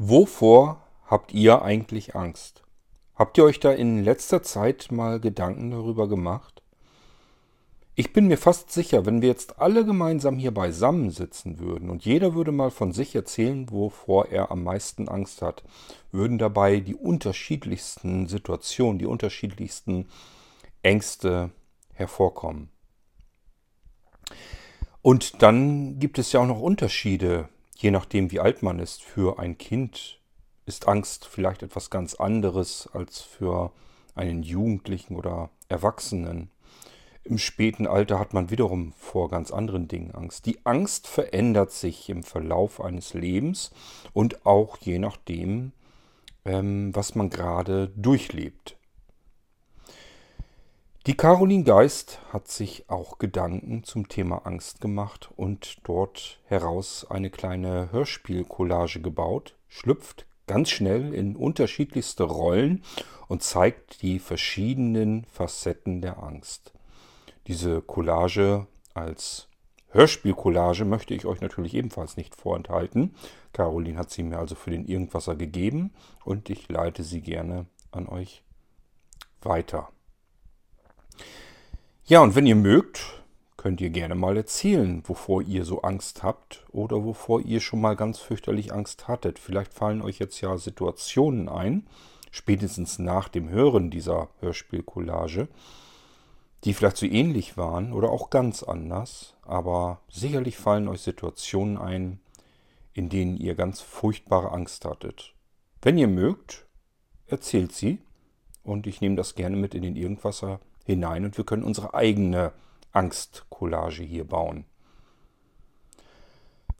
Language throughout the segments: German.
Wovor habt ihr eigentlich Angst? Habt ihr euch da in letzter Zeit mal Gedanken darüber gemacht? Ich bin mir fast sicher, wenn wir jetzt alle gemeinsam hier beisammen sitzen würden und jeder würde mal von sich erzählen, wovor er am meisten Angst hat, würden dabei die unterschiedlichsten Situationen, die unterschiedlichsten Ängste hervorkommen. Und dann gibt es ja auch noch Unterschiede je nachdem, wie alt man ist, für ein Kind ist Angst vielleicht etwas ganz anderes als für einen Jugendlichen oder Erwachsenen. Im späten Alter hat man wiederum vor ganz anderen Dingen Angst. Die Angst verändert sich im Verlauf eines Lebens und auch je nachdem, ähm, was man gerade durchlebt. Die Caroline Geist hat sich auch Gedanken zum Thema Angst gemacht und dort heraus eine kleine Hörspielcollage gebaut, schlüpft ganz schnell in unterschiedlichste Rollen und zeigt die verschiedenen Facetten der Angst. Diese Collage als Hörspielcollage möchte ich euch natürlich ebenfalls nicht vorenthalten. Caroline hat sie mir also für den Irgendwasser gegeben und ich leite sie gerne an euch weiter. Ja, und wenn ihr mögt, könnt ihr gerne mal erzählen, wovor ihr so Angst habt oder wovor ihr schon mal ganz fürchterlich Angst hattet. Vielleicht fallen euch jetzt ja Situationen ein, spätestens nach dem Hören dieser Hörspielcollage, die vielleicht so ähnlich waren oder auch ganz anders, aber sicherlich fallen euch Situationen ein, in denen ihr ganz furchtbare Angst hattet. Wenn ihr mögt, erzählt sie und ich nehme das gerne mit in den Irgendwasser hinein und wir können unsere eigene Angstcollage hier bauen.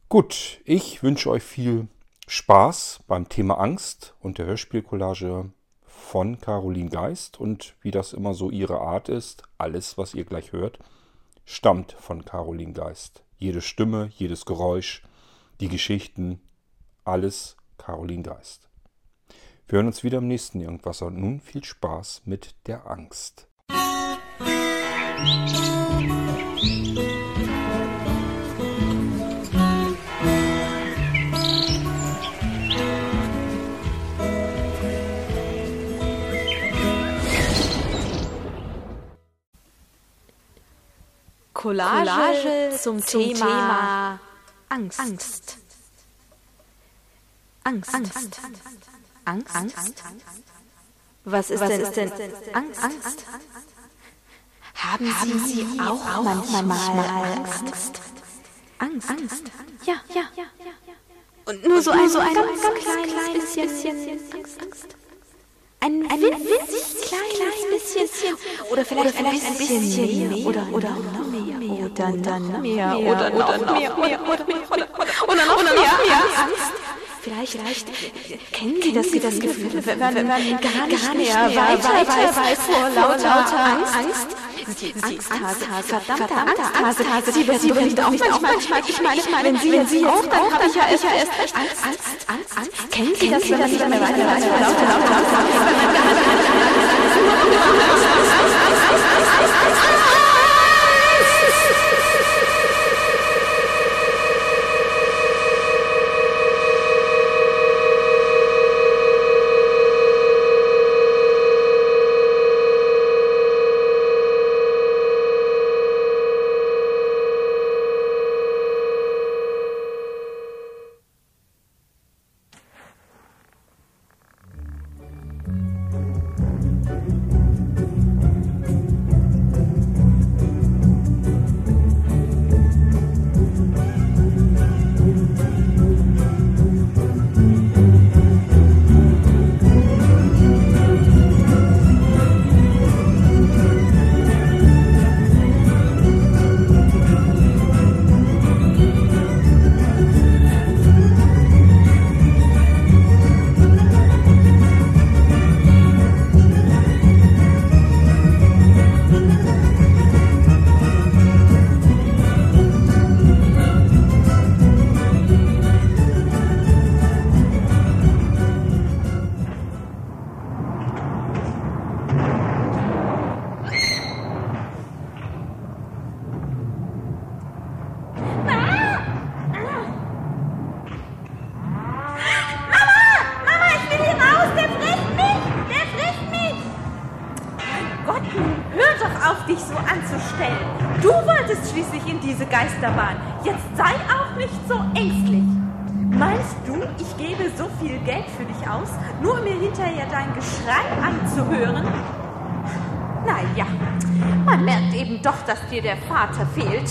Gut, ich wünsche euch viel Spaß beim Thema Angst und der Hörspielcollage von Caroline Geist und wie das immer so ihre Art ist, alles, was ihr gleich hört, stammt von Caroline Geist. Jede Stimme, jedes Geräusch, die Geschichten, alles Caroline Geist. Wir hören uns wieder im nächsten Irgendwas und nun viel Spaß mit der Angst. Collage, Collage zum, zum Thema, Thema Angst. Angst. Angst. Angst. Angst. Angst. Was ist, Was denn, ist denn Angst? Angst? Haben, Haben Sie, Sie auch, auch manchmal, manchmal Angst? Angst? Angst? Ja, ja, ja. Und nur so ein, so ein ganz, ganz kleines, kleines bisschen, Angst. Angst. Ein, ein winzig kleines bisschen. Oder vielleicht, oder vielleicht ein bisschen, bisschen mehr. Oder, oder noch mehr. Oder noch mehr. Oder noch mehr. Oder noch mehr. Oder noch mehr. Angst. Vielleicht, vielleicht kennen Sie das, das Gefühl, wenn man, gar, nicht, gar nicht mehr weiter, weiter weiß vor lauter Angst. Angst die Angsthase, verdammte Angsthase, die wird nicht auch manchmal, ich meine, ich meine, wenn Sie, Sie auch, dann habe ich ja erst recht Angst, Angst, Angst, Angst. Kennen Sie das, wenn Sie dann weiter, weiter, weiter, weiter, weiter, dich so anzustellen. Du wolltest schließlich in diese Geisterbahn. Jetzt sei auch nicht so ängstlich. Meinst du, ich gebe so viel Geld für dich aus, nur um mir hinterher dein Geschrei anzuhören? Naja, man merkt eben doch, dass dir der Vater fehlt.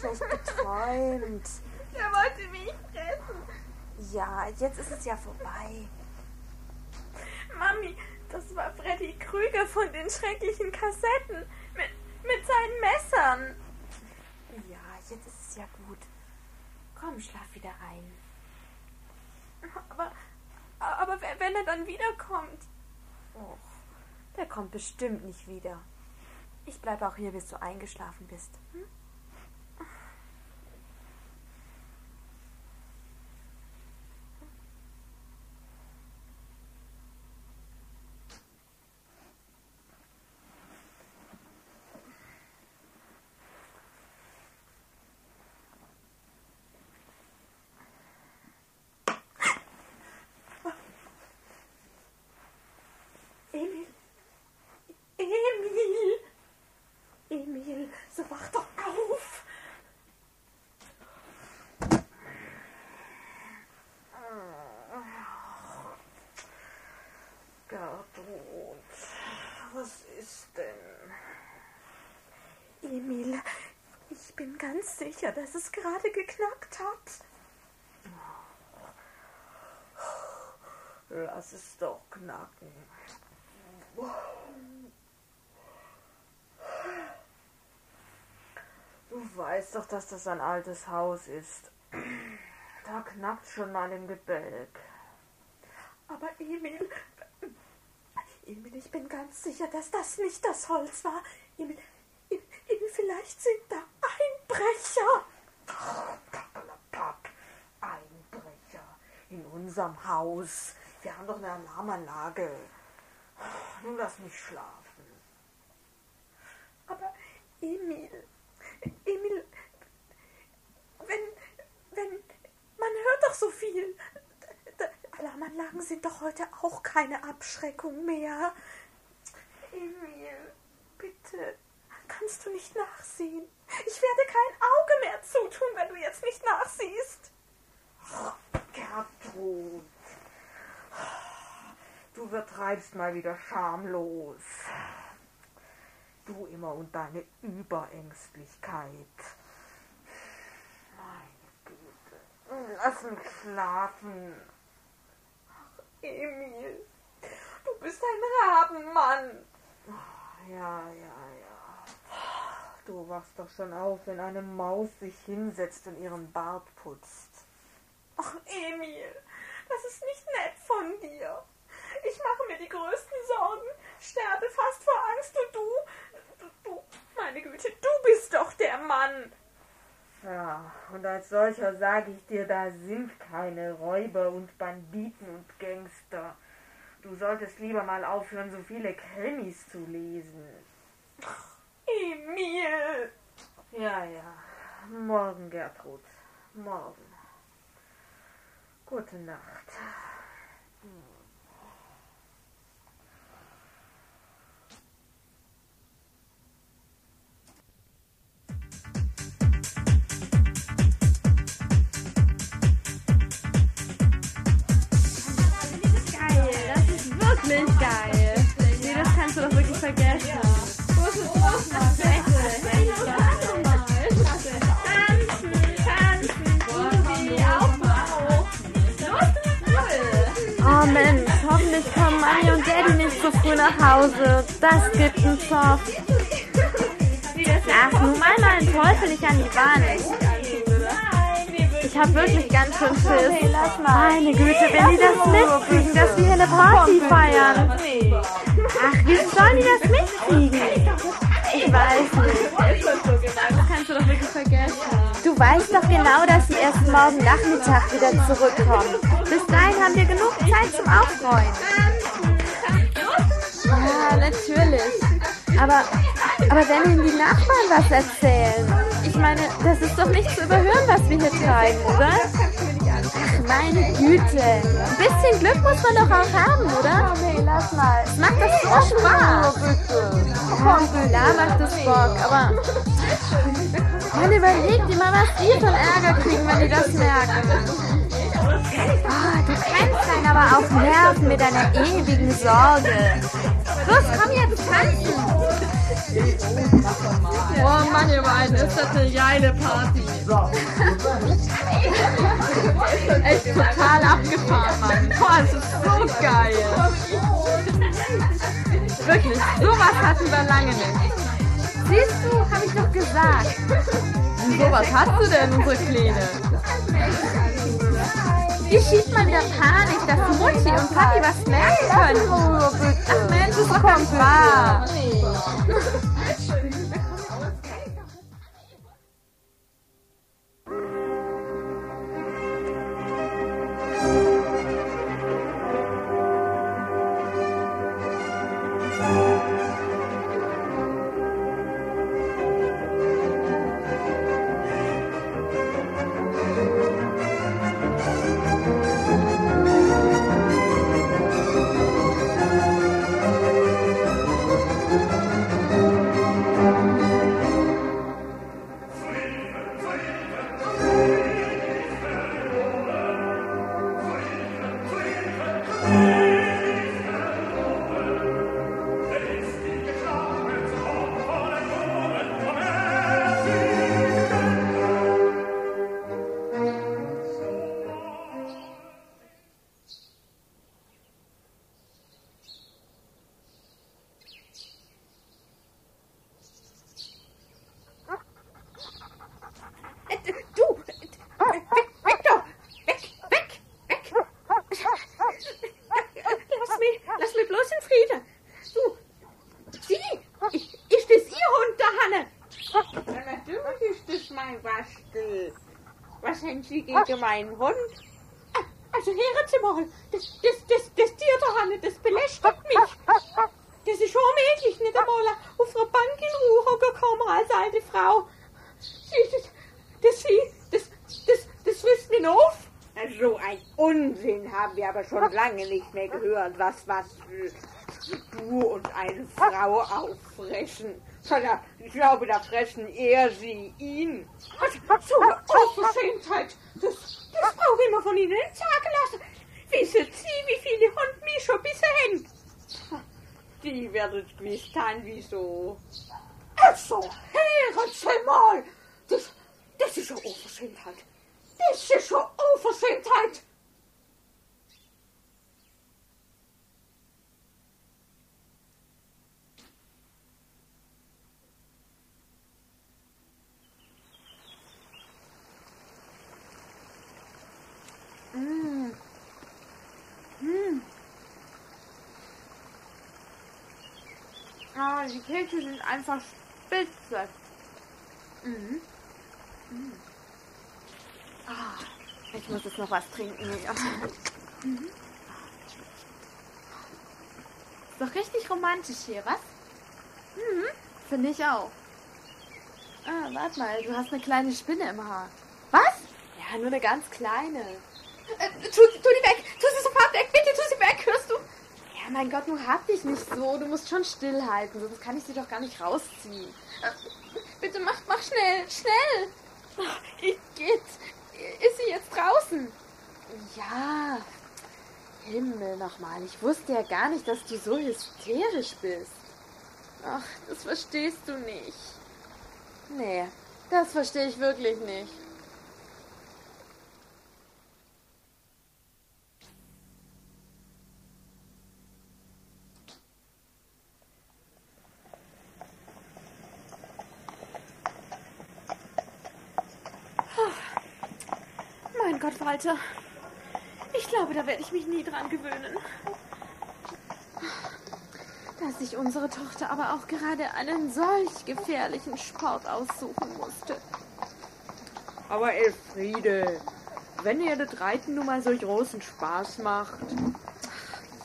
Schlecht geträumt. Der wollte mich fressen. Ja, jetzt ist es ja vorbei. Mami, das war Freddy Krüger von den schrecklichen Kassetten. Mit, mit seinen Messern. Ja, jetzt ist es ja gut. Komm, schlaf wieder ein. Aber, aber wenn er dann wiederkommt. Och, der kommt bestimmt nicht wieder. Ich bleibe auch hier, bis du eingeschlafen bist. Hm? Emil. Emil. Emil, so wach doch auf. Gertrud, was ist denn? Emil, ich bin ganz sicher, dass es gerade geknackt hat. Lass es doch knacken. Weißt doch, dass das ein altes Haus ist. Da knackt schon mal im Gebälk. Aber Emil, Emil, ich bin ganz sicher, dass das nicht das Holz war. Emil, Emil vielleicht sind da Einbrecher. Einbrecher in unserem Haus. Wir haben doch eine Alarmanlage. Nun lass mich schlafen. Aber Emil, Emil, wenn, wenn, man hört doch so viel. Alarmanlagen sind doch heute auch keine Abschreckung mehr. Emil, bitte, kannst du nicht nachsehen? Ich werde kein Auge mehr zutun, wenn du jetzt nicht nachsiehst. Gertrud, du übertreibst mal wieder schamlos. Du immer und deine Überängstlichkeit. Meine Güte, lass mich schlafen. Emil, du bist ein Rabenmann. Ja, ja, ja. Du wachst doch schon auf, wenn eine Maus sich hinsetzt und ihren Bart putzt. Ach, Emil, das ist nicht nett von dir. Ich mache mir die größten Sorgen, sterbe fast vor Angst und du, du, du, meine Güte, du bist doch der Mann. Ja, und als solcher sage ich dir, da sind keine Räuber und Banditen und Gangster. Du solltest lieber mal aufhören, so viele Krimis zu lesen. Emil. Ja, ja. Morgen, Gertrud. Morgen. Gute Nacht. Mami und Daddy nicht so früh nach Hause. Das gibt einen Zoff. Ach, nun mal mal einen Teufel nicht an die Wand. Ich hab wirklich ganz schön Schiss. Meine Güte, wenn die das mitkriegen, dass wir hier eine Party feiern. Ach, wie sollen die das mitkriegen? Ich weiß nicht. Das kannst du doch wirklich vergessen. Du weißt doch genau, dass sie erst morgen Nachmittag wieder zurückkommen. Bis dahin haben wir genug Zeit zum Aufräumen. Ja, natürlich. Aber, aber wenn Ihnen die Nachbarn was erzählen, ich meine, das ist doch nicht zu überhören, was wir hier treiben, oder? Ach, meine Güte. Ein bisschen Glück muss man doch auch haben, oder? Nee, lass mal. Es macht doch so Spaß. Ja, klar macht es Bock, aber man überlegt immer, was die einen Ärger kriegen, wenn die das merken. Ah, du kannst dann aber auch nerven mit deiner ewigen Sorge. Los, komm jetzt tanzen. Oh Mann, ihr beiden, ist das eine geile Party. Echt total abgefahren, Mann. Boah, es ist so geil. Wirklich, sowas hatten wir lange nicht. Siehst du, hab ich doch gesagt. Sowas hast du denn, unsere Kleine? Wie schiebt man wieder Panik, dass Mutti und Papi was merken können? Ach Mensch, ist doch ganz wahr. Meinen Hund? Also hören Sie mal, das, das, das, das Tier der Hanne, das belästigt mich. das ist unmöglich, nicht einmal auf einer Bank in Ruhe gekommen als alte Frau. Das, das, das, das, das frisst mich auf. So ein Unsinn haben wir aber schon lange nicht mehr gehört, was, was du und eine Frau auffressen. Sondern ich glaube, da fressen eher sie ihn. So eine Unverschämtheit, das, das brauche ich immer von Ihnen nicht sagen lassen. Wissen Sie, wie viele Hunde mich schon bisher haben? Die werden gewusst haben, wieso. Also, hören Sie mal, das, das ist schon Unverschämtheit. Das ist schon Unverschämtheit. Ah, die Kekse sind einfach spitze. Mhm. Mhm. Ah, ich muss jetzt noch was trinken. Mhm. Ist doch richtig romantisch hier, was? Mhm, finde ich auch. Ah, warte mal, du hast eine kleine Spinne im Haar. Was? Ja, nur eine ganz kleine. Äh, tu, tu die weg! Tu sie sofort weg! Bitte tu sie weg! Hörst du? Ja, mein Gott, nun hab dich nicht so. Du musst schon stillhalten, sonst kann ich sie doch gar nicht rausziehen. Äh, bitte mach, mach schnell, schnell! Ach, Igitt, ist sie jetzt draußen? Ja. Himmel nochmal, ich wusste ja gar nicht, dass du so hysterisch bist. Ach, das verstehst du nicht. Nee, das verstehe ich wirklich nicht. Walter. Ich glaube, da werde ich mich nie dran gewöhnen. Dass sich unsere Tochter aber auch gerade einen solch gefährlichen Sport aussuchen musste. Aber Elfriede, wenn ihr das Reiten nun mal so großen Spaß macht.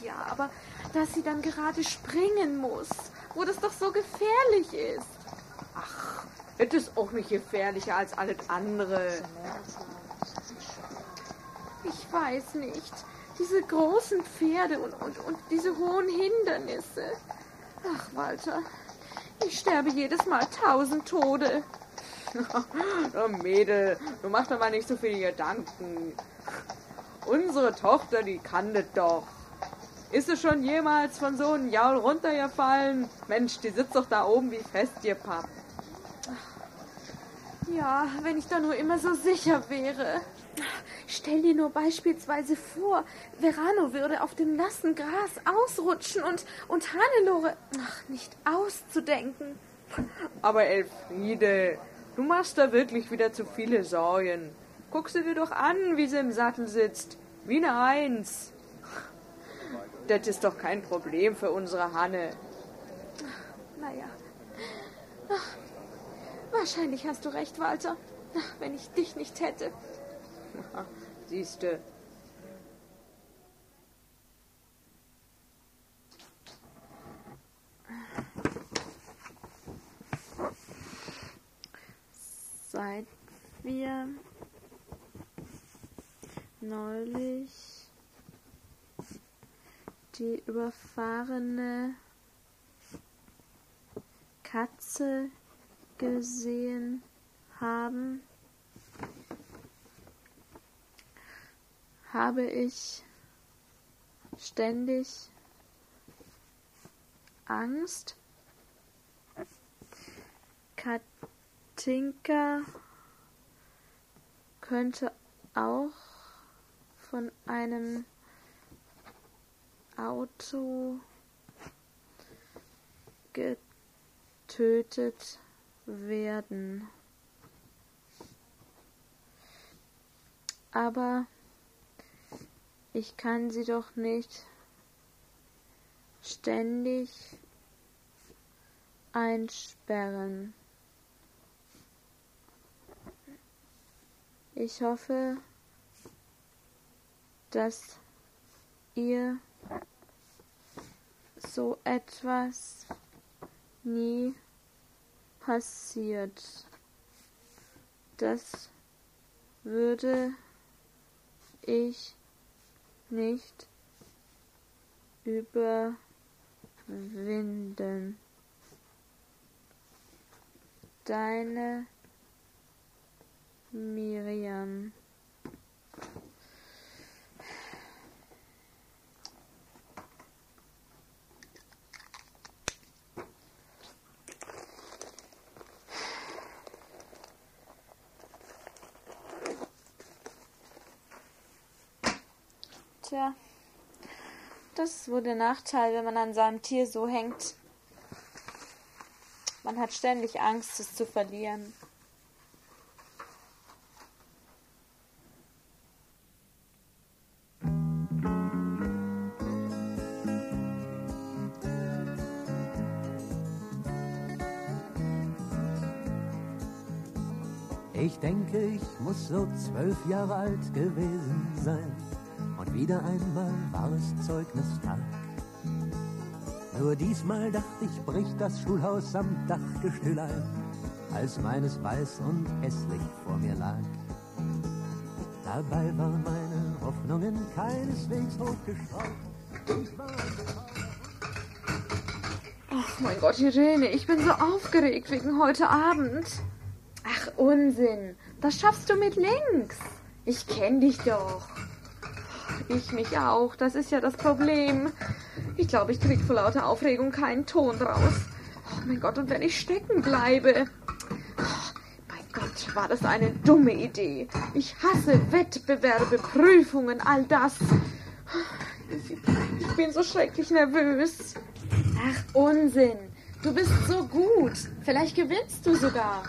Ja, aber dass sie dann gerade springen muss, wo das doch so gefährlich ist. Ach, das ist auch nicht gefährlicher als alles andere. Ich weiß nicht. Diese großen Pferde und, und, und diese hohen Hindernisse. Ach, Walter, ich sterbe jedes Mal tausend Tode. Na, Mädel, du machst doch mal nicht so viele Gedanken. Unsere Tochter, die kann das doch. Ist sie schon jemals von so einem Jaul runtergefallen? Mensch, die sitzt doch da oben wie festgepappt. Ja, wenn ich da nur immer so sicher wäre. Stell dir nur beispielsweise vor, Verano würde auf dem nassen Gras ausrutschen und, und Hannelore. Ach, nicht auszudenken. Aber Elfriede, du machst da wirklich wieder zu viele Sorgen. Guck sie dir doch an, wie sie im Sattel sitzt. Wie eine Eins. Das ist doch kein Problem für unsere Hanne. Naja. Ach, wahrscheinlich hast du recht, Walter. Ach, wenn ich dich nicht hätte. Siehste. Seit wir neulich die überfahrene Katze gesehen haben, habe ich ständig Angst. Katinka könnte auch von einem Auto getötet werden. Aber ich kann sie doch nicht ständig einsperren. Ich hoffe, dass ihr so etwas nie passiert. Das würde ich nicht überwinden. Deine Miriam. Tja, das ist wohl der Nachteil, wenn man an seinem Tier so hängt. Man hat ständig Angst, es zu verlieren. Ich denke, ich muss so zwölf Jahre alt gewesen sein. Und wieder einmal war es Zeugnistag. Nur diesmal dachte ich, bricht das Schulhaus am Dachgestühl ein, als meines weiß und hässlich vor mir lag. Dabei waren meine Hoffnungen keineswegs hochgeschraubt. Ach mein Gott, Irene, ich bin so aufgeregt wegen heute Abend. Ach, Unsinn. Das schaffst du mit links. Ich kenn dich doch. Ich mich auch. Das ist ja das Problem. Ich glaube, ich krieg vor lauter Aufregung keinen Ton draus. Oh mein Gott, und wenn ich stecken bleibe. Oh, mein Gott, war das eine dumme Idee. Ich hasse Wettbewerbe, Prüfungen, all das. Ich bin so schrecklich nervös. Ach, Unsinn. Du bist so gut. Vielleicht gewinnst du sogar.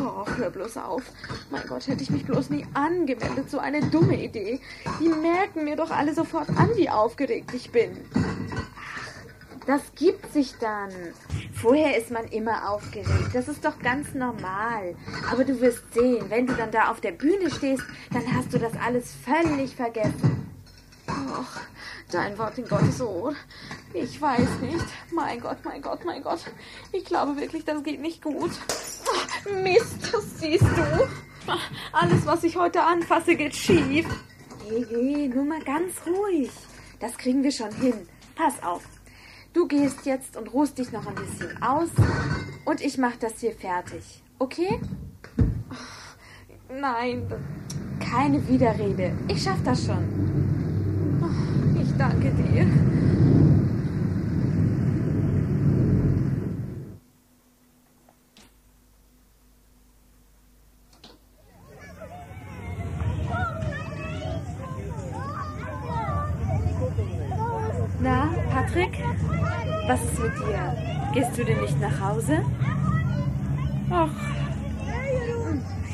Oh, hör bloß auf. Mein Gott, hätte ich mich bloß nie angemeldet. So eine dumme Idee. Die merken mir doch alle sofort an, wie aufgeregt ich bin. Ach, das gibt sich dann. Vorher ist man immer aufgeregt. Das ist doch ganz normal. Aber du wirst sehen, wenn du dann da auf der Bühne stehst, dann hast du das alles völlig vergessen. Ach, dein Wort in Gottes Ohr. Ich weiß nicht. Mein Gott, mein Gott, mein Gott. Ich glaube wirklich, das geht nicht gut. Ach, Mist, das siehst du. Ach, Alles, was ich heute anfasse, geht schief. Hey, hey, nur mal ganz ruhig. Das kriegen wir schon hin. Pass auf. Du gehst jetzt und ruhst dich noch ein bisschen aus und ich mach das hier fertig. Okay? Nein, keine Widerrede. Ich schaff das schon. Danke dir. Na, Patrick? Was ist mit dir? Gehst du denn nicht nach Hause? Ach,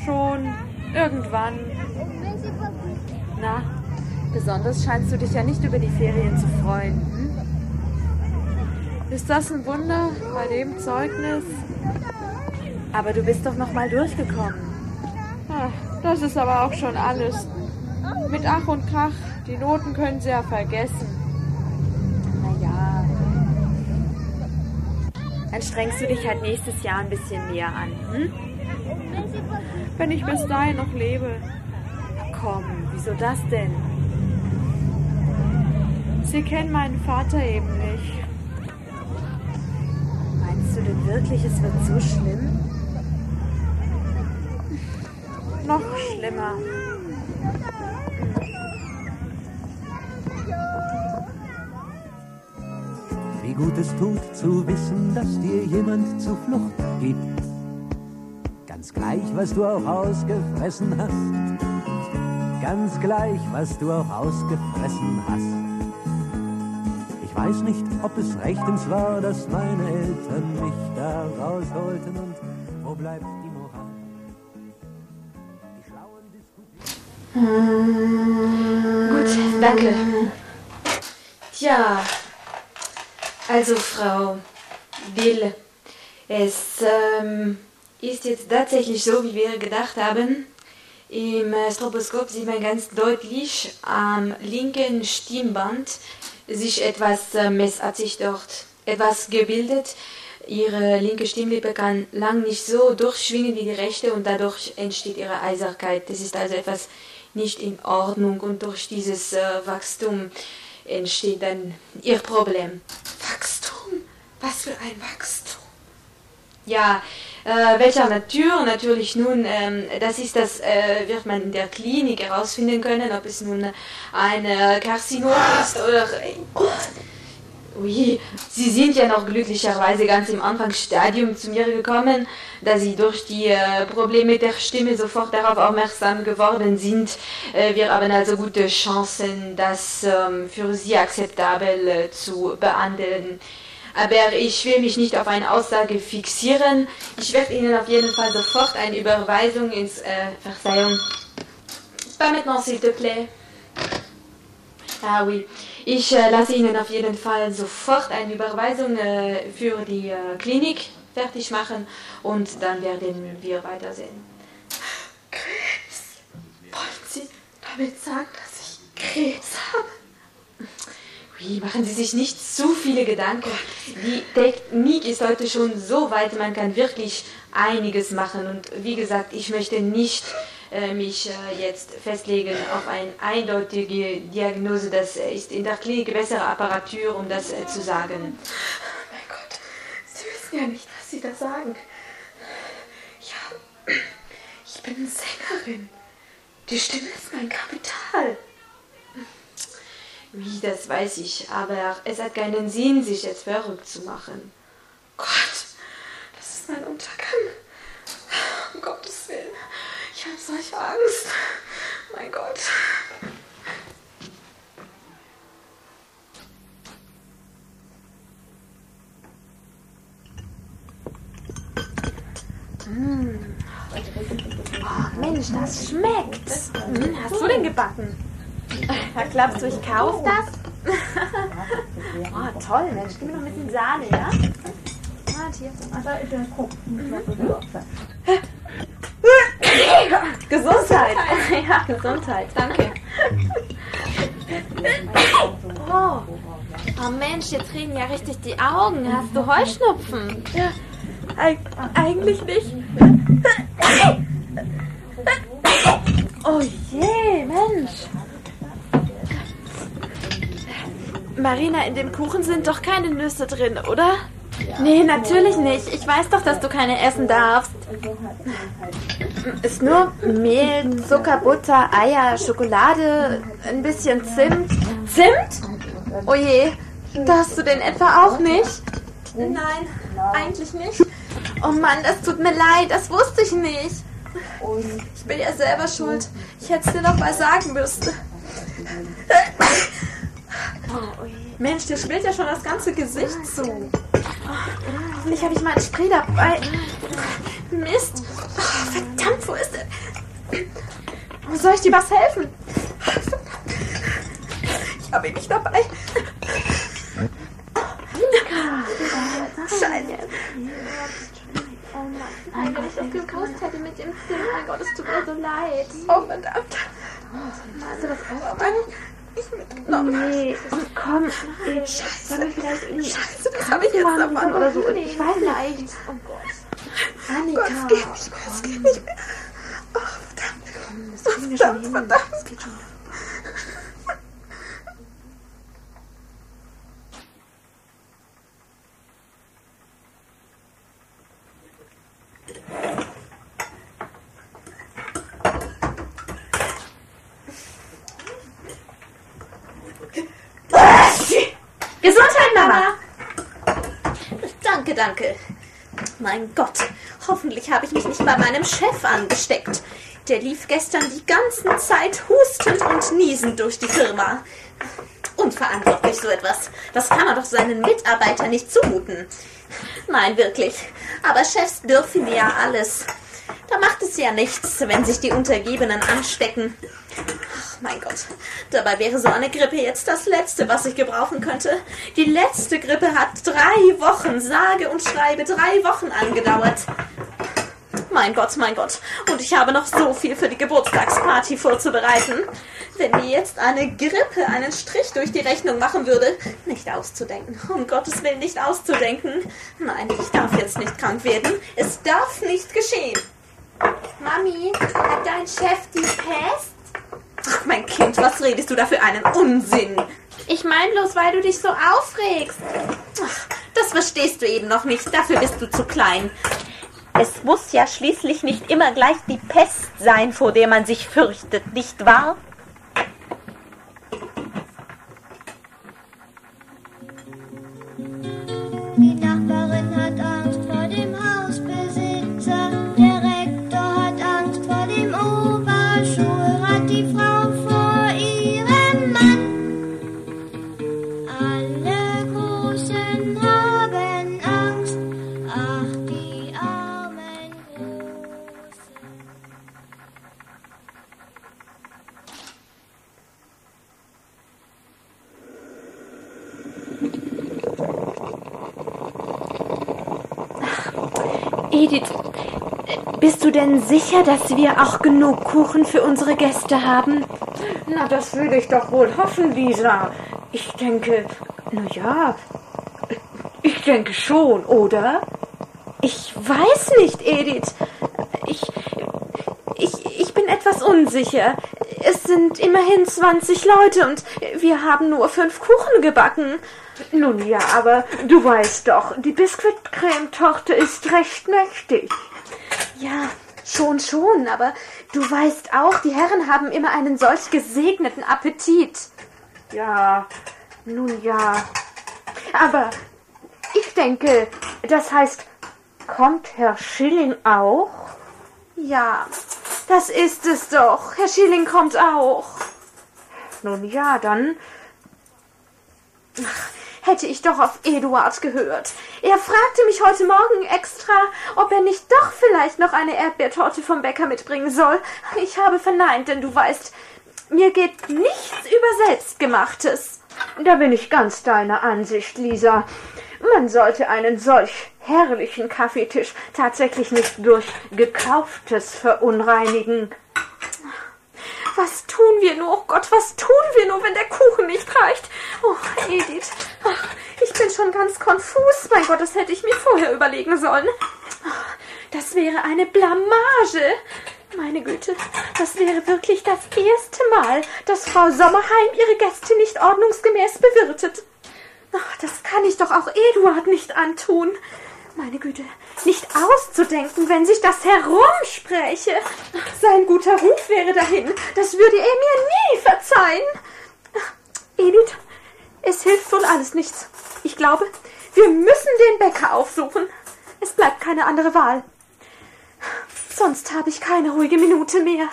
schon. Irgendwann. Na, besonders scheinst du dich ja nicht über die Ferien zu freuen. Hm? Ist das ein Wunder bei dem Zeugnis? Aber du bist doch noch mal durchgekommen. Ach, das ist aber auch schon alles. Mit Ach und Krach, die Noten können sie ja vergessen. Na ja. Dann strengst du dich halt nächstes Jahr ein bisschen mehr an, hm? Wenn ich bis dahin noch lebe. Komm, wieso das denn? Sie kennen meinen Vater eben nicht. Meinst du denn wirklich, es wird so schlimm? Noch schlimmer. Wie gut es tut zu wissen, dass dir jemand Zuflucht gibt. Ganz gleich, was du auch ausgefressen hast. Ganz gleich, was du auch ausgefressen hast. Ich weiß nicht, ob es rechtens war, dass meine Eltern mich da rausholten und wo bleibt die Moral? Die Schlauen. Gut, danke. Tja, also Frau Bill, es ähm, ist jetzt tatsächlich so, wie wir gedacht haben. Im äh, Stroboskop sieht man ganz deutlich am linken Stimmband sich etwas äh, messartig dort, etwas gebildet. Ihre linke Stimmlippe kann lang nicht so durchschwingen wie die rechte und dadurch entsteht ihre Eiserkeit. Das ist also etwas nicht in Ordnung und durch dieses äh, Wachstum entsteht dann ihr Problem. Wachstum? Was für ein Wachstum? Ja, äh, welcher Natur natürlich nun, ähm, das ist das, äh, wird man in der Klinik herausfinden können, ob es nun ein äh, Karzinom ist oder... Ui, Sie sind ja noch glücklicherweise ganz im Anfangsstadium zu mir gekommen, da Sie durch die äh, Probleme der Stimme sofort darauf aufmerksam geworden sind. Äh, wir haben also gute Chancen, das ähm, für Sie akzeptabel äh, zu behandeln. Aber ich will mich nicht auf eine Aussage fixieren. Ich werde Ihnen auf jeden Fall sofort eine Überweisung ins... Äh, Verzeihung. Pas maintenant, s'il te plaît. Ah oui. Ich äh, lasse Ihnen auf jeden Fall sofort eine Überweisung äh, für die äh, Klinik fertig machen und dann werden wir weitersehen. Krebs? Wollen Sie damit sagen, dass ich Krebs habe? Wie, machen Sie sich nicht zu viele Gedanken. Die Technik ist heute schon so weit, man kann wirklich einiges machen. Und wie gesagt, ich möchte nicht äh, mich äh, jetzt festlegen auf eine eindeutige Diagnose. Das ist in der Klinik bessere Apparatur, um das äh, zu sagen. Mein Gott, Sie wissen ja nicht, was Sie da sagen. Ja, ich bin Sängerin. Die Stimme ist mein Kapital. Wie, das weiß ich, aber es hat keinen Sinn, sich jetzt verrückt zu machen. Gott, das ist mein Untergang. Um Gottes Willen. Ich habe solche Angst. Mein Gott. Oh, Mensch, das schmeckt. Hm, hast du denn gebacken? Herr Klaps, ich kauf das. oh, toll, Mensch. Gib mir noch ein bisschen Sahne, ja? Hier. Gesundheit. Ja, Gesundheit. Danke. Oh. oh Mensch, jetzt reden ja richtig die Augen. Hast du Heuschnupfen? Ja, eig eigentlich nicht. Oh je, Mensch. Marina, in dem Kuchen sind doch keine Nüsse drin, oder? Nee, natürlich nicht. Ich weiß doch, dass du keine essen darfst. Ist nur Mehl, Zucker, Butter, Eier, Schokolade, ein bisschen Zimt. Zimt? Oh je, da hast du den etwa auch nicht? Nein, eigentlich nicht. Oh Mann, das tut mir leid, das wusste ich nicht. Ich bin ja selber schuld. Ich hätte es dir doch mal sagen müssen. Mensch, dir schwillt ja schon das ganze Gesicht zu. Oh, hoffentlich habe ich meinen Spray dabei. Mist. Oh, verdammt, wo ist er? Wo soll ich dir was helfen? Ich habe ihn nicht dabei. Scheiße. Nein, wenn ich das gewusst hätte mit dem Film, mein Gott, es tut mir so leid. Oh, verdammt. Hast du das auch Ich mitgenommen? Nee, komm, Scheiße. Sollen wir vielleicht irgendwie Scheiße, das habe ich jetzt davon. Oder so. Ich weiß nicht. Oh Gott. Annika. Gott, es geht nicht mehr, es geht nicht mehr. Ach, verdammt. Komm, das kriegen wir schon hin. Verdammt. Das geht schon. Danke, danke. Mein Gott, hoffentlich habe ich mich nicht bei meinem Chef angesteckt. Der lief gestern die ganze Zeit hustend und niesend durch die Firma. Unverantwortlich so etwas. Das kann man doch seinen Mitarbeitern nicht zumuten. Nein, wirklich. Aber Chefs dürfen ja alles. Da macht es ja nichts, wenn sich die Untergebenen anstecken. Mein Gott. Dabei wäre so eine Grippe jetzt das Letzte, was ich gebrauchen könnte. Die letzte Grippe hat drei Wochen, sage und schreibe, drei Wochen angedauert. Mein Gott, mein Gott. Und ich habe noch so viel für die Geburtstagsparty vorzubereiten. wenn mir jetzt eine Grippe einen Strich durch die Rechnung machen würde. Nicht auszudenken. Um Gottes Willen nicht auszudenken. Nein, ich darf jetzt nicht krank werden. Es darf nicht geschehen. Mami, hat dein Chef die Pest? Ach, mein Kind, was redest du da für einen Unsinn? Ich mein bloß, weil du dich so aufregst. Ach, das verstehst du eben noch nicht. Dafür bist du zu klein. Es muss ja schließlich nicht immer gleich die Pest sein, vor der man sich fürchtet, nicht wahr? Sicher, dass wir auch genug Kuchen für unsere Gäste haben? Na, das will ich doch wohl hoffen, Lisa. Ich denke, na ja, ich denke schon, oder? Ich weiß nicht, Edith. Ich, ich, ich bin etwas unsicher. Es sind immerhin 20 Leute und wir haben nur fünf Kuchen gebacken. Nun ja, aber du weißt doch, die Biskuitcreme-Torte ist recht mächtig. Ja, schon, schon, aber du weißt auch, die Herren haben immer einen solch gesegneten Appetit. Ja, nun ja. Aber ich denke, das heißt, kommt Herr Schilling auch? Ja, das ist es doch. Herr Schilling kommt auch. Nun ja, dann Hätte ich doch auf Eduard gehört. Er fragte mich heute Morgen extra, ob er nicht doch vielleicht noch eine Erdbeertorte vom Bäcker mitbringen soll. Ich habe verneint, denn du weißt, mir geht nichts über Selbstgemachtes. Da bin ich ganz deiner Ansicht, Lisa. Man sollte einen solch herrlichen Kaffeetisch tatsächlich nicht durch gekauftes verunreinigen. Was tun wir nur? Oh Gott, was tun wir nur, wenn der Kuchen nicht reicht? Oh, Edith, ich bin schon ganz konfus. Mein Gott, das hätte ich mir vorher überlegen sollen. Das wäre eine Blamage. Meine Güte, das wäre wirklich das erste Mal, dass Frau Sommerheim ihre Gäste nicht ordnungsgemäß bewirtet. Ach, das kann ich doch auch Eduard nicht antun. Meine Güte, nicht auszudenken, wenn sich das herumspräche. Sein guter Ruf wäre dahin. Das würde er mir nie verzeihen. Edith, es hilft wohl alles nichts. Ich glaube, wir müssen den Bäcker aufsuchen. Es bleibt keine andere Wahl. Sonst habe ich keine ruhige Minute mehr.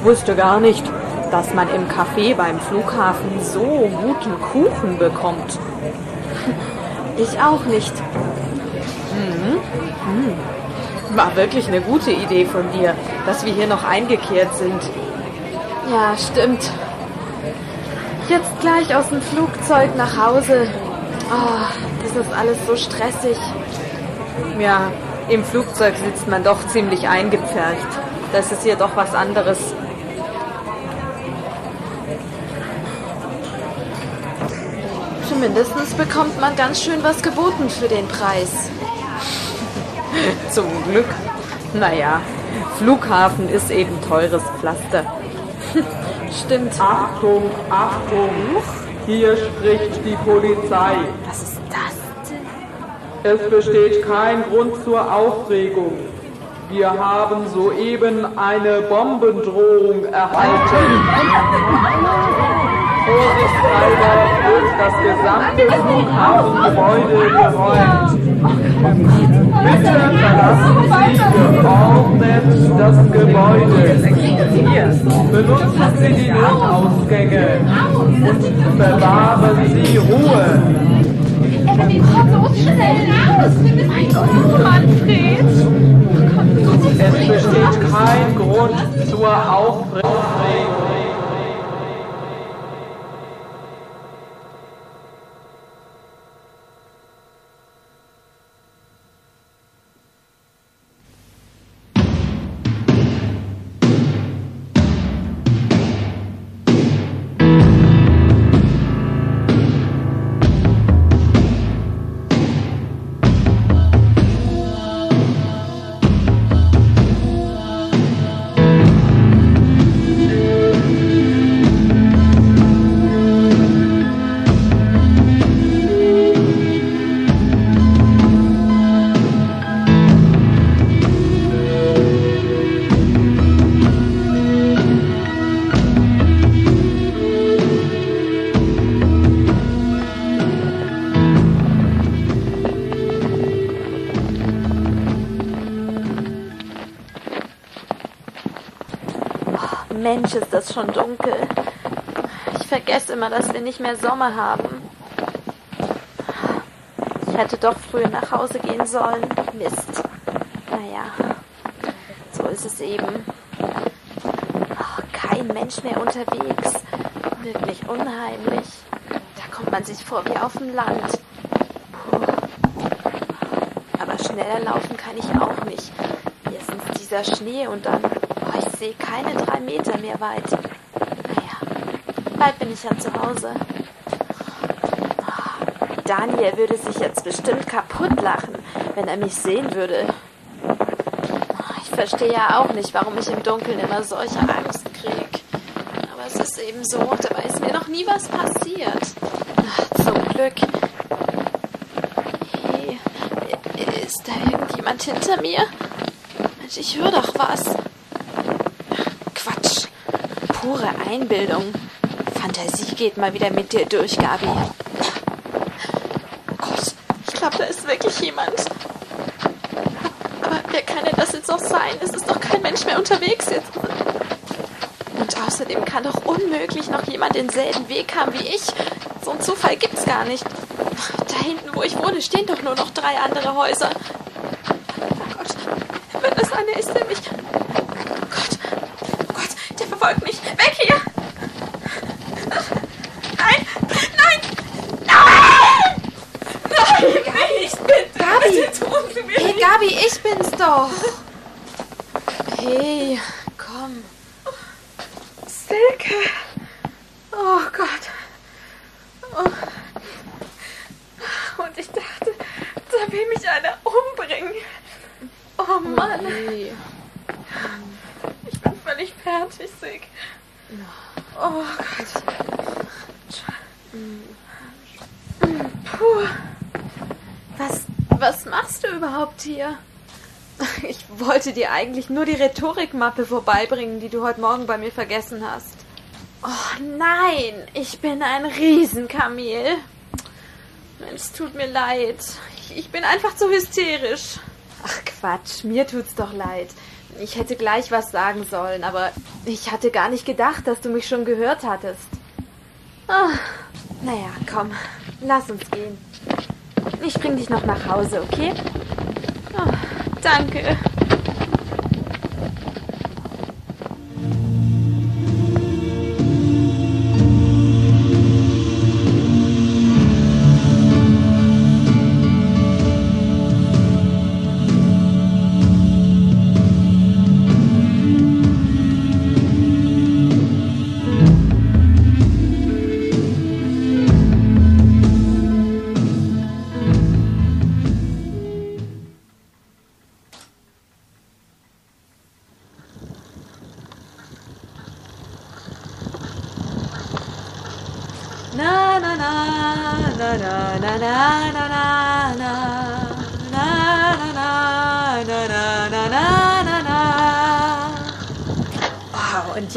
Ich wusste gar nicht, dass man im Café beim Flughafen so guten Kuchen bekommt. Ich auch nicht. War wirklich eine gute Idee von dir, dass wir hier noch eingekehrt sind. Ja, stimmt. Jetzt gleich aus dem Flugzeug nach Hause. Oh, das ist alles so stressig. Ja, im Flugzeug sitzt man doch ziemlich eingepfercht. Das ist hier doch was anderes. Zumindest bekommt man ganz schön was geboten für den Preis. Zum Glück. Naja, Flughafen ist eben teures Pflaster. Stimmt. Achtung, Achtung! Hier spricht die Polizei. Was ist das denn? Es besteht kein Grund zur Aufregung. Wir haben soeben eine Bombendrohung erhalten. Vorsichtshalber wird das gesamte Flughafengebäude geräumt. Bitte verlassen Sie geordnet das Gebäude. Benutzen Sie die Notausgänge und bewahren Sie Ruhe. Es besteht kein Grund zur Aufregung. Ist das schon dunkel. Ich vergesse immer, dass wir nicht mehr Sommer haben. Ich hätte doch früher nach Hause gehen sollen. Mist. Naja, so ist es eben. Oh, kein Mensch mehr unterwegs. Wirklich unheimlich. Da kommt man sich vor wie auf dem Land. Puh. Aber schneller laufen kann ich auch nicht. Erstens dieser Schnee und dann, sehe keine drei Meter mehr weit. Naja, bald bin ich ja zu Hause. Oh, Daniel würde sich jetzt bestimmt kaputt lachen, wenn er mich sehen würde. Oh, Ich verstehe ja auch nicht, warum ich im Dunkeln immer solche Angst kriege. Aber es ist eben so, dabei ist mir noch nie was passiert. Ach, zum Glück. Hey, ist da irgendjemand hinter mir? Mensch, ich höre doch was. Pure Einbildung. Fantasie geht mal wieder mit dir durch, Gabi. Oh Gott, ich glaube, da ist wirklich jemand. Aber wer kann denn das jetzt auch sein? Es ist doch kein Mensch mehr unterwegs jetzt. Und außerdem kann doch unmöglich noch jemand denselben Weg haben wie ich. So einen Zufall gibt's gar nicht. Da hinten, wo ich wohne, stehen doch nur noch drei andere Häuser. Oh Gott, wenn das einer ist, yeah. Dir eigentlich nur die Rhetorikmappe vorbeibringen, die du heute Morgen bei mir vergessen hast. Oh nein, ich bin ein Riesenkamel. Es tut mir leid. Ich, bin einfach zu hysterisch. Ach Quatsch, mir tut's doch leid. Ich hätte gleich was sagen sollen, aber ich hatte gar nicht gedacht, dass du mich schon gehört hattest. Ah, naja, komm, lass uns gehen. Ich bring dich noch nach Hause, okay? Oh, danke.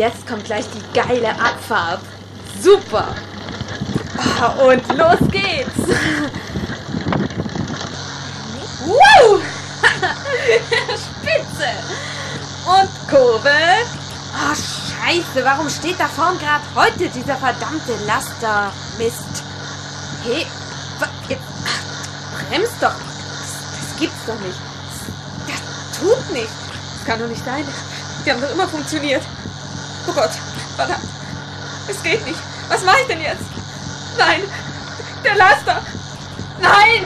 Jetzt kommt gleich die geile Abfahrt. Super. Ah, Und los geht's. Woo! Spitze. Und Kurve. Oh, scheiße, warum steht da vorn gerade heute dieser verdammte Laster? Mist. Hey, bremst doch. Das, das gibt's doch nicht. Das tut nicht. Das kann doch nicht sein. Wir haben doch immer funktioniert. Oh Gott, verdammt. Es geht nicht. Was mache ich denn jetzt? Nein, der Laster. Nein!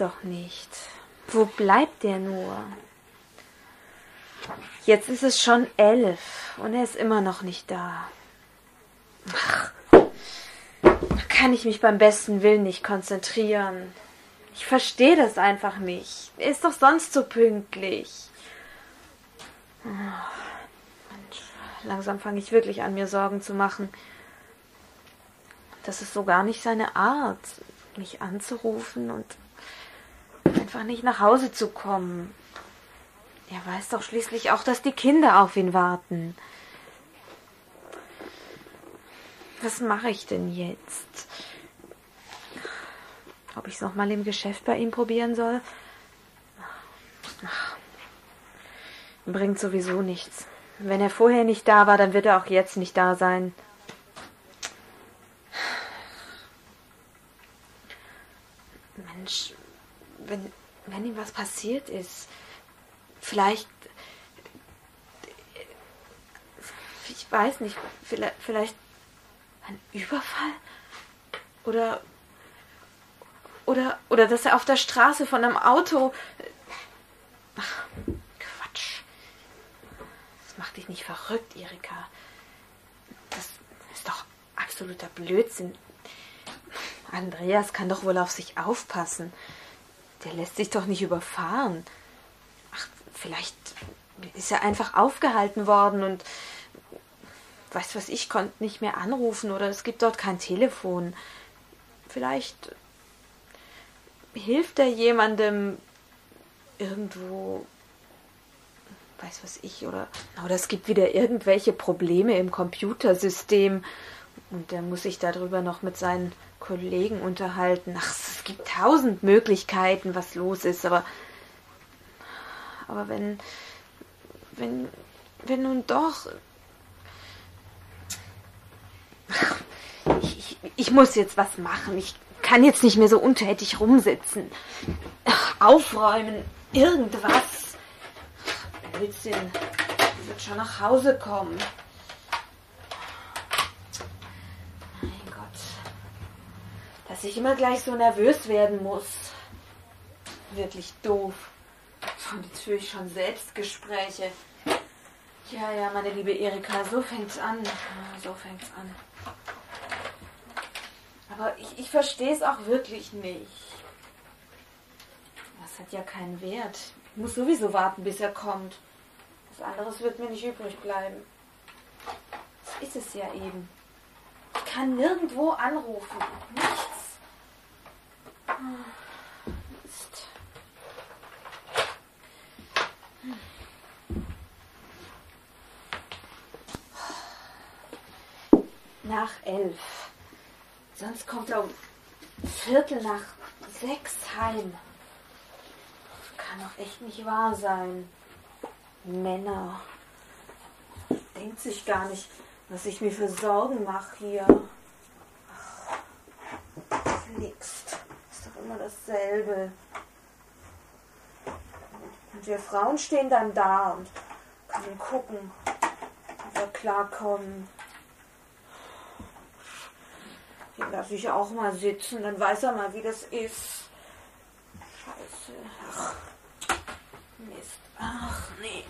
Doch nicht. Wo bleibt der nur? Jetzt ist es schon elf und er ist immer noch nicht da. Ach, kann ich mich beim besten Willen nicht konzentrieren. Ich verstehe das einfach nicht. Er ist doch sonst so pünktlich. Ach, langsam fange ich wirklich an, mir Sorgen zu machen. Das ist so gar nicht seine Art, mich anzurufen und einfach nicht nach Hause zu kommen. Er weiß doch schließlich auch, dass die Kinder auf ihn warten. Was mache ich denn jetzt? Ob ich es nochmal im Geschäft bei ihm probieren soll? Ach, bringt sowieso nichts. Wenn er vorher nicht da war, dann wird er auch jetzt nicht da sein. Mensch, wenn, wenn ihm was passiert ist, vielleicht, ich weiß nicht, vielleicht, vielleicht ein Überfall? Oder, oder, oder dass er auf der Straße von einem Auto. Ach, Quatsch. Das macht dich nicht verrückt, Erika. Das ist doch absoluter Blödsinn. Andreas kann doch wohl auf sich aufpassen. Der lässt sich doch nicht überfahren. Ach, vielleicht ist er einfach aufgehalten worden und weiß was ich, konnte nicht mehr anrufen oder es gibt dort kein Telefon. Vielleicht hilft er jemandem irgendwo, weiß was ich, oder, oder es gibt wieder irgendwelche Probleme im Computersystem und der muss sich darüber noch mit seinen Kollegen unterhalten. Ach, es gibt tausend Möglichkeiten, was los ist, aber, aber wenn, wenn, wenn nun doch ich, ich, ich muss jetzt was machen. Ich kann jetzt nicht mehr so untätig rumsitzen. Aufräumen, irgendwas. Blödsinn. Die wird schon nach Hause kommen. Mein Gott. Dass ich immer gleich so nervös werden muss. Wirklich doof. Und jetzt führe ich schon Selbstgespräche. Ja, ja, meine liebe Erika, so fängt's an. So fängt's an. Aber ich, ich verstehe es auch wirklich nicht. Das hat ja keinen Wert. Ich muss sowieso warten, bis er kommt. Was anderes wird mir nicht übrig bleiben. Das ist es ja eben. Ich kann nirgendwo anrufen. Nichts. Mist. Nach elf. Sonst kommt er um Viertel nach sechs heim. Kann doch echt nicht wahr sein. Männer. Denkt sich gar nicht, was ich mir für Sorgen mache hier. Ach, nix. Immer dasselbe. Und wir Frauen stehen dann da und können gucken, wie wir klarkommen. Den lasse ich auch mal sitzen, dann weiß er mal, wie das ist. Scheiße. Ach. Mist. Ach, nee.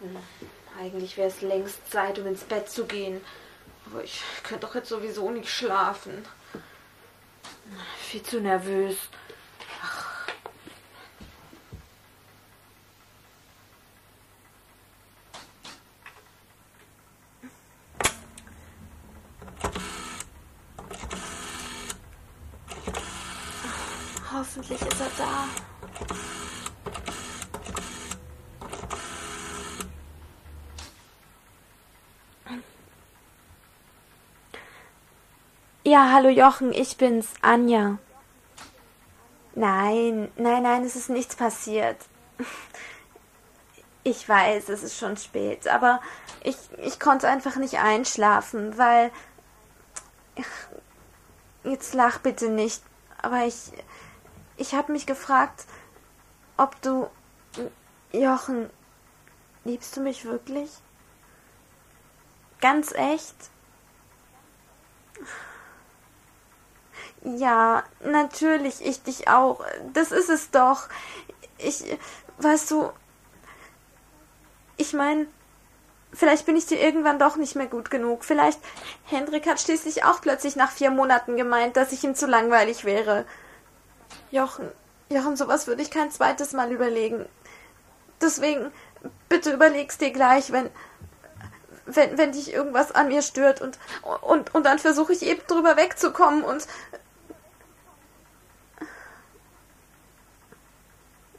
Hm, Eigentlich wäre es längst Zeit, um ins Bett zu gehen. Aber ich könnte doch jetzt sowieso nicht schlafen. Viel zu nervös. Ach. Hoffentlich ist er da. Ja, hallo Jochen, ich bin's, Anja. Nein, nein, nein, es ist nichts passiert. Ich weiß, es ist schon spät, aber ich, ich konnte einfach nicht einschlafen, weil. Jetzt lach bitte nicht, aber ich. Ich habe mich gefragt, ob du. Jochen, liebst du mich wirklich? Ganz echt? Ja, natürlich, ich dich auch. Das ist es doch. Ich, weißt du, ich meine, vielleicht bin ich dir irgendwann doch nicht mehr gut genug. Vielleicht, Hendrik hat schließlich auch plötzlich nach vier Monaten gemeint, dass ich ihm zu langweilig wäre. Jochen, Jochen, sowas würde ich kein zweites Mal überlegen. Deswegen, bitte überleg's dir gleich, wenn, wenn, wenn dich irgendwas an mir stört und, und, und dann versuche ich eben drüber wegzukommen und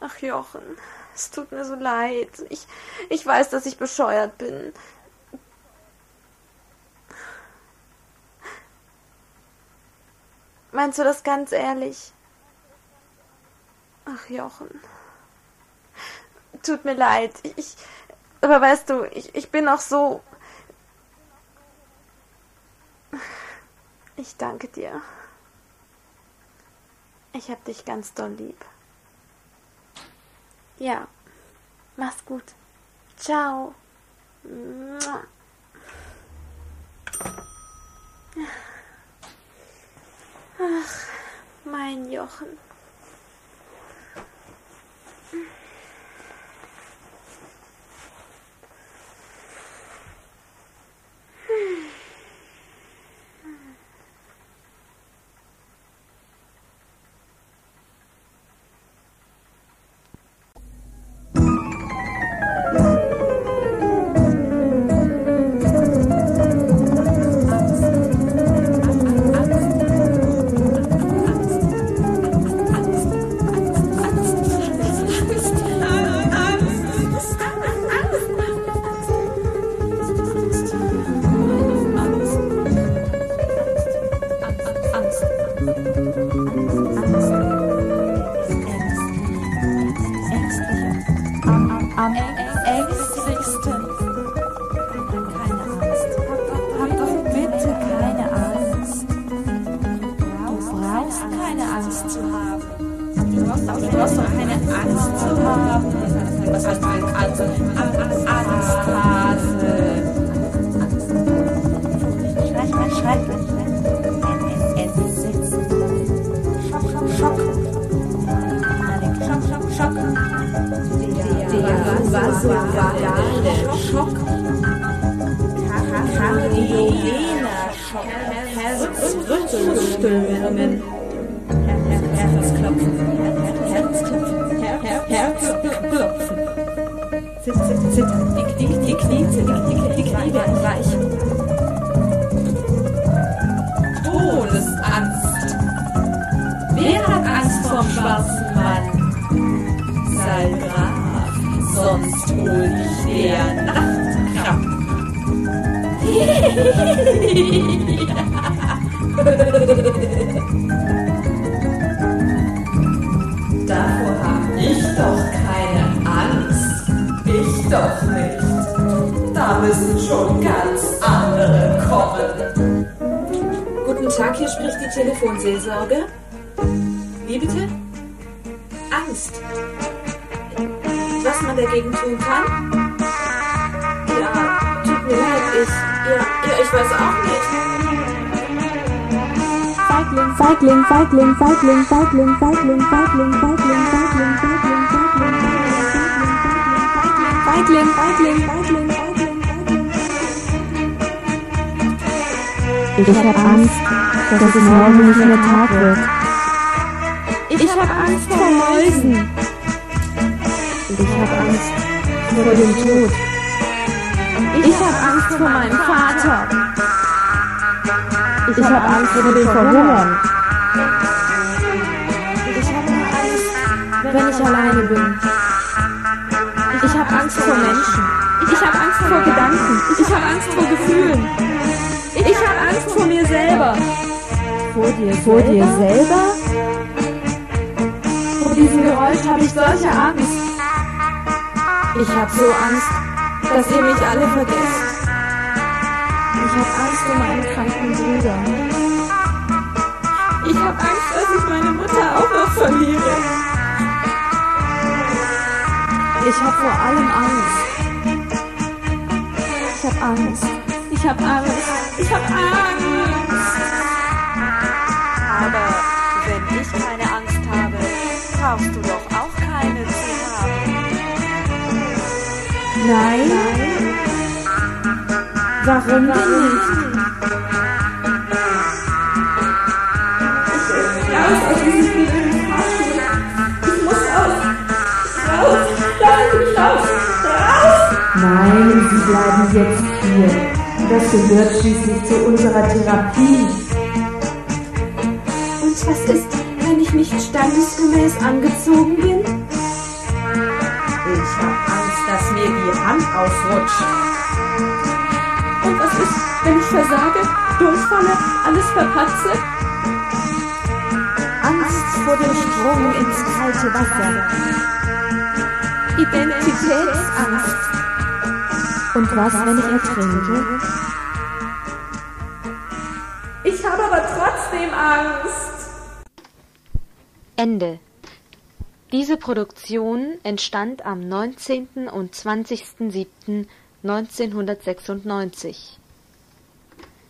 Ach Jochen, es tut mir so leid. Ich, ich weiß, dass ich bescheuert bin. Meinst du das ganz ehrlich? Ach Jochen. Tut mir leid. Ich, aber weißt du, ich, ich bin auch so. Ich danke dir. Ich hab dich ganz doll lieb. Ja, mach's gut. Ciao. Ach, mein Jochen. Herzrhythmusstörungen. Herzklopfen. Herzklopfen. Herzklopfen. Zittern, zittern. Die, die, die Knie zittern. Die, Knie werden weich. Todesangst. Wer hat Angst vorm schwarzen Mann? Sei brav, sonst hol dich der Nachtkrank. Davor hab ich doch keine Angst. Ich doch nicht. Da müssen schon ganz andere kommen. Guten Tag, hier spricht die Telefonseelsorge. Wie bitte? Angst. Was man dagegen tun kann? Ja, tut mir leid, ich. Ja, ja, ich weiß auch nicht. Feigling, Feigling, Feigling, Feigling, Feigling, Feigling, Feigling, Feigling, Feigling, Feigling, Feigling, Feigling, Feigling, Ich hab Angst, dass es morgen nicht mehr Tag wird. Ich hab Angst vor Mäusen. Und ich hab Angst vor dem Tod. Ich hab Angst vor meinem Vater. Ich hab Angst vor dem Verhungern. Wenn ich alleine bin. Ich habe Angst vor Menschen. Ich habe Angst vor Gedanken. Ich habe Angst vor Gefühlen. Ich habe Angst vor mir selber. Vor dir, vor dir selber? Vor diesem Geräusch habe ich solche Angst. Ich habe so Angst, dass ihr mich alle vergesst. Ich habe Angst um meinen kranken Bruder. Ich habe Angst, dass ich meine Mutter auch noch verliere. Ich habe vor allem Angst. Ich habe Angst. Ich habe Angst. Ich habe Angst. Aber wenn ich keine Angst habe, brauchst du doch auch keine zu haben. Nein. Warum denn nicht? Bleiben jetzt hier. Das gehört schließlich zu unserer Therapie. Und was ist, wenn ich nicht standesgemäß angezogen bin? Ich habe Angst, dass mir die Hand ausrutscht. Und was ist, wenn ich versage, durchfalle, alles verpatze? Angst vor dem Sprung ins kalte Wasser. Identitätsangst. Und was, wenn ich ertrinke? Ich habe aber trotzdem Angst. Ende. Diese Produktion entstand am 19. und 20.07.1996.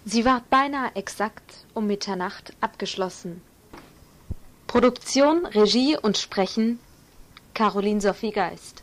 Sie war beinahe exakt um Mitternacht abgeschlossen. Produktion, Regie und Sprechen Caroline Sophie Geist.